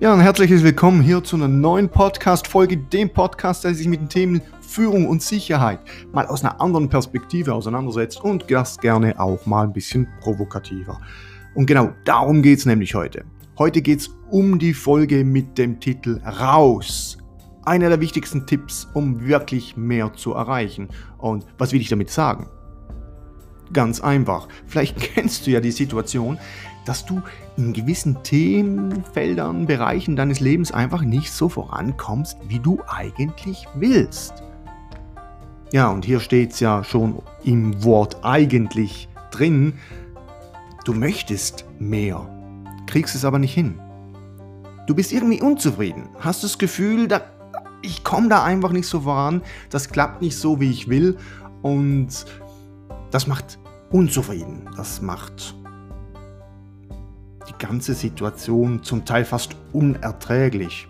Ja, ein herzliches Willkommen hier zu einer neuen Podcast-Folge, dem Podcast, der sich mit den Themen Führung und Sicherheit mal aus einer anderen Perspektive auseinandersetzt und das gerne auch mal ein bisschen provokativer. Und genau darum geht es nämlich heute. Heute geht es um die Folge mit dem Titel Raus. Einer der wichtigsten Tipps, um wirklich mehr zu erreichen. Und was will ich damit sagen? Ganz einfach. Vielleicht kennst du ja die Situation, dass du in gewissen Themenfeldern, Bereichen deines Lebens einfach nicht so vorankommst, wie du eigentlich willst. Ja, und hier steht es ja schon im Wort eigentlich drin. Du möchtest mehr, kriegst es aber nicht hin. Du bist irgendwie unzufrieden, hast das Gefühl, da, ich komme da einfach nicht so voran, das klappt nicht so, wie ich will und das macht unzufrieden, das macht die ganze Situation zum Teil fast unerträglich.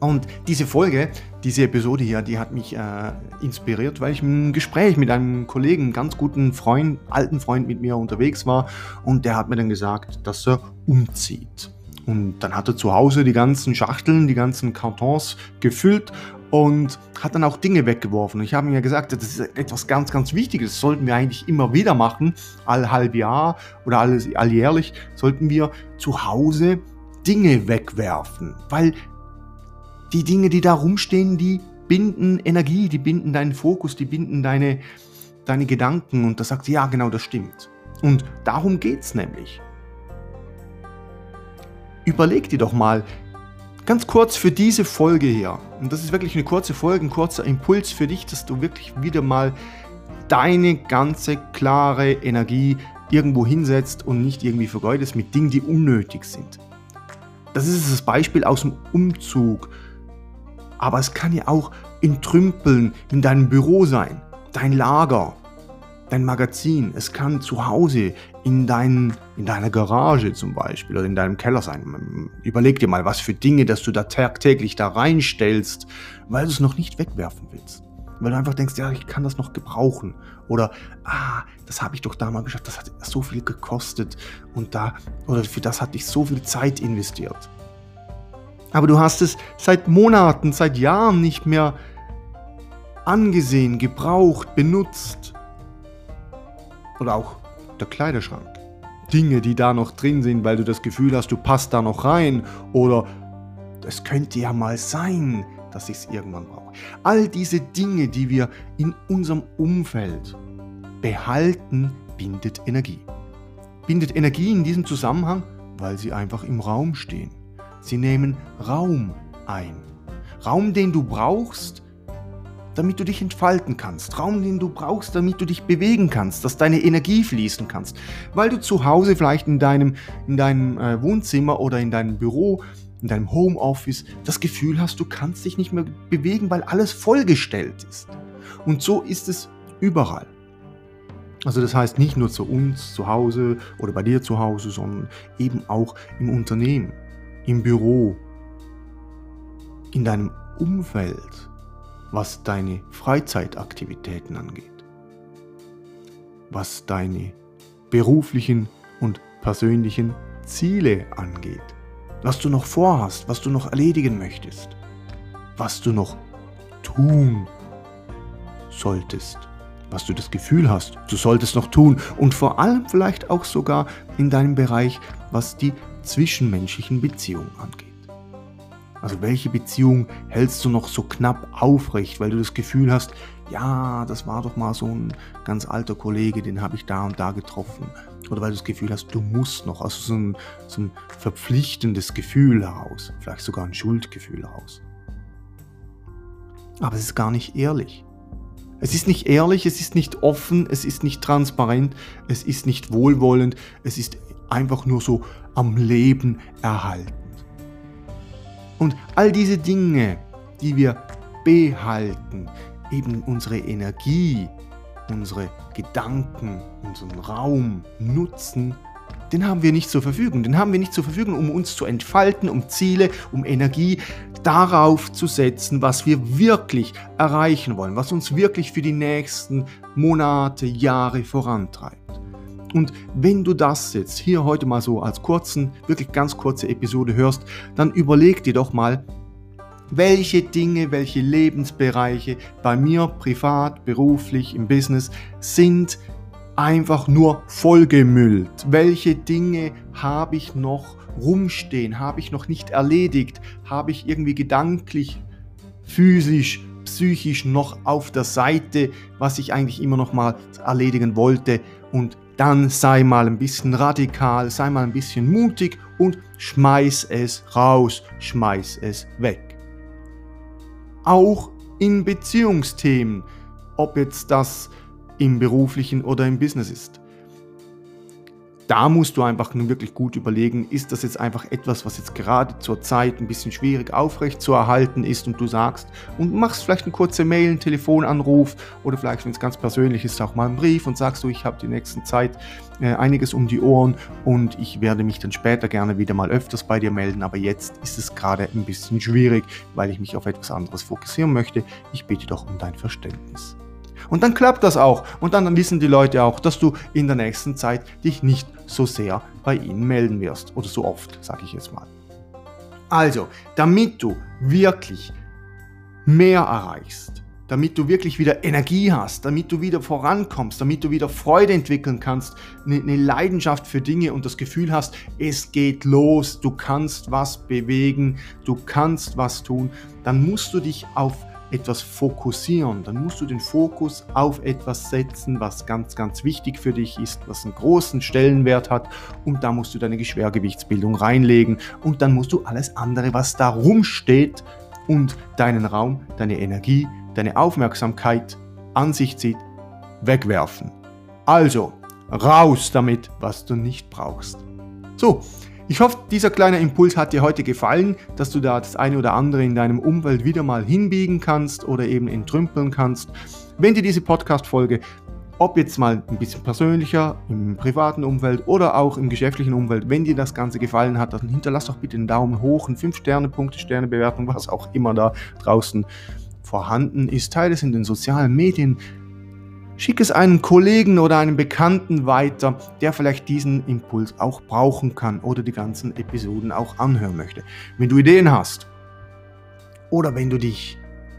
Und diese Folge, diese Episode hier, die hat mich äh, inspiriert, weil ich im Gespräch mit einem Kollegen, einem ganz guten Freund, alten Freund mit mir unterwegs war und der hat mir dann gesagt, dass er umzieht. Und dann hat er zu Hause die ganzen Schachteln, die ganzen Kartons gefüllt und hat dann auch Dinge weggeworfen. Ich habe ihm ja gesagt, das ist etwas ganz, ganz Wichtiges. Das sollten wir eigentlich immer wieder machen. All halb Jahr oder alles, alljährlich sollten wir zu Hause Dinge wegwerfen. Weil die Dinge, die da rumstehen, die binden Energie, die binden deinen Fokus, die binden deine, deine Gedanken. Und da sagt sie, ja, genau, das stimmt. Und darum geht es nämlich. Überleg dir doch mal, Ganz kurz für diese Folge hier, und das ist wirklich eine kurze Folge, ein kurzer Impuls für dich, dass du wirklich wieder mal deine ganze klare Energie irgendwo hinsetzt und nicht irgendwie vergeudest mit Dingen, die unnötig sind. Das ist das Beispiel aus dem Umzug. Aber es kann ja auch in Trümpeln in deinem Büro sein, dein Lager, dein Magazin. Es kann zu Hause in, dein, in deiner Garage zum Beispiel oder in deinem Keller sein. Überleg dir mal, was für Dinge, dass du da tagtäglich da reinstellst, weil du es noch nicht wegwerfen willst. Weil du einfach denkst, ja, ich kann das noch gebrauchen. Oder, ah, das habe ich doch damals geschafft, das hat so viel gekostet und da, oder für das hatte ich so viel Zeit investiert. Aber du hast es seit Monaten, seit Jahren nicht mehr angesehen, gebraucht, benutzt. Oder auch der Kleiderschrank. Dinge, die da noch drin sind, weil du das Gefühl hast, du passt da noch rein. Oder es könnte ja mal sein, dass ich es irgendwann brauche. All diese Dinge, die wir in unserem Umfeld behalten, bindet Energie. Bindet Energie in diesem Zusammenhang, weil sie einfach im Raum stehen. Sie nehmen Raum ein. Raum, den du brauchst, damit du dich entfalten kannst. Raum, den du brauchst, damit du dich bewegen kannst, dass deine Energie fließen kannst. Weil du zu Hause vielleicht in deinem, in deinem äh, Wohnzimmer oder in deinem Büro, in deinem Homeoffice das Gefühl hast, du kannst dich nicht mehr bewegen, weil alles vollgestellt ist. Und so ist es überall. Also das heißt nicht nur zu uns zu Hause oder bei dir zu Hause, sondern eben auch im Unternehmen, im Büro, in deinem Umfeld was deine Freizeitaktivitäten angeht, was deine beruflichen und persönlichen Ziele angeht, was du noch vorhast, was du noch erledigen möchtest, was du noch tun solltest, was du das Gefühl hast, du solltest noch tun. Und vor allem vielleicht auch sogar in deinem Bereich, was die zwischenmenschlichen Beziehungen angeht. Also welche Beziehung hältst du noch so knapp aufrecht, weil du das Gefühl hast, ja, das war doch mal so ein ganz alter Kollege, den habe ich da und da getroffen. Oder weil du das Gefühl hast, du musst noch, also so ein, so ein verpflichtendes Gefühl heraus, vielleicht sogar ein Schuldgefühl heraus. Aber es ist gar nicht ehrlich. Es ist nicht ehrlich, es ist nicht offen, es ist nicht transparent, es ist nicht wohlwollend, es ist einfach nur so am Leben erhalten. Und all diese Dinge, die wir behalten, eben unsere Energie, unsere Gedanken, unseren Raum nutzen, den haben wir nicht zur Verfügung. Den haben wir nicht zur Verfügung, um uns zu entfalten, um Ziele, um Energie darauf zu setzen, was wir wirklich erreichen wollen, was uns wirklich für die nächsten Monate, Jahre vorantreibt. Und wenn du das jetzt hier heute mal so als kurzen, wirklich ganz kurze Episode hörst, dann überleg dir doch mal, welche Dinge, welche Lebensbereiche bei mir privat, beruflich, im Business sind einfach nur vollgemüllt. Welche Dinge habe ich noch rumstehen, habe ich noch nicht erledigt, habe ich irgendwie gedanklich, physisch, psychisch noch auf der Seite, was ich eigentlich immer noch mal erledigen wollte und dann sei mal ein bisschen radikal, sei mal ein bisschen mutig und schmeiß es raus, schmeiß es weg. Auch in Beziehungsthemen, ob jetzt das im beruflichen oder im Business ist da musst du einfach nun wirklich gut überlegen, ist das jetzt einfach etwas, was jetzt gerade zur Zeit ein bisschen schwierig aufrecht zu erhalten ist und du sagst und machst vielleicht eine kurze Mail, einen Telefonanruf oder vielleicht, wenn es ganz persönlich ist, auch mal einen Brief und sagst du, ich habe die nächsten Zeit äh, einiges um die Ohren und ich werde mich dann später gerne wieder mal öfters bei dir melden, aber jetzt ist es gerade ein bisschen schwierig, weil ich mich auf etwas anderes fokussieren möchte. Ich bitte doch um dein Verständnis. Und dann klappt das auch. Und dann wissen die Leute auch, dass du in der nächsten Zeit dich nicht so sehr bei ihnen melden wirst. Oder so oft, sage ich jetzt mal. Also, damit du wirklich mehr erreichst, damit du wirklich wieder Energie hast, damit du wieder vorankommst, damit du wieder Freude entwickeln kannst, eine, eine, Leidenschaft für Dinge und das Gefühl hast, es geht los, du kannst was bewegen, du kannst was tun, dann musst du dich auf etwas fokussieren, dann musst du den Fokus auf etwas setzen, was ganz, ganz wichtig für dich ist, was einen großen Stellenwert hat und da musst du deine Schwergewichtsbildung reinlegen und dann musst du alles andere, was da rumsteht und deinen Raum, deine Energie, deine Aufmerksamkeit an sich zieht, wegwerfen. Also, raus damit, was du nicht brauchst. So, ich hoffe, dieser kleine Impuls hat dir heute gefallen, dass du da das eine oder andere in deinem Umfeld wieder mal hinbiegen kannst oder eben entrümpeln kannst. Wenn dir diese Podcast-Folge, ob jetzt mal ein bisschen persönlicher, im privaten Umfeld oder auch im geschäftlichen Umfeld, wenn dir das Ganze gefallen hat, dann hinterlass doch bitte einen Daumen hoch, eine 5-Sterne-Punkte, Sterne-Bewertung, was auch immer da draußen vorhanden ist. Teile es in den sozialen Medien. Schick es einem Kollegen oder einem Bekannten weiter, der vielleicht diesen Impuls auch brauchen kann oder die ganzen Episoden auch anhören möchte. Wenn du Ideen hast oder wenn du dich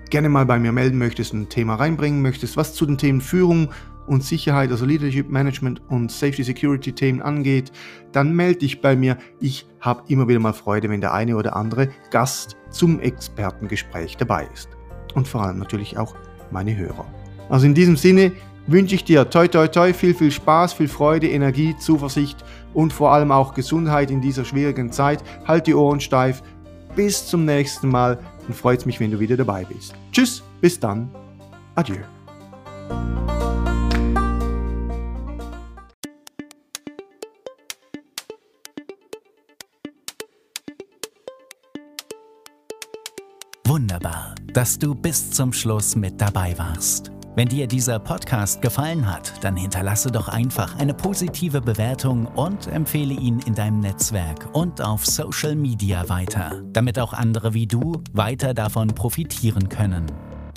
gerne mal bei mir melden möchtest ein Thema reinbringen möchtest, was zu den Themen Führung und Sicherheit, also Leadership Management und Safety Security Themen angeht, dann melde dich bei mir. Ich habe immer wieder mal Freude, wenn der eine oder andere Gast zum Expertengespräch dabei ist. Und vor allem natürlich auch meine Hörer. Also in diesem Sinne, wünsche ich dir toi toi toi viel, viel Spaß, viel Freude, Energie, Zuversicht und vor allem auch Gesundheit in dieser schwierigen Zeit. Halt die Ohren steif. Bis zum nächsten Mal und freut mich, wenn du wieder dabei bist. Tschüss, bis dann. Adieu. Wunderbar, dass du bis zum Schluss mit dabei warst. Wenn dir dieser Podcast gefallen hat, dann hinterlasse doch einfach eine positive Bewertung und empfehle ihn in deinem Netzwerk und auf Social Media weiter, damit auch andere wie du weiter davon profitieren können.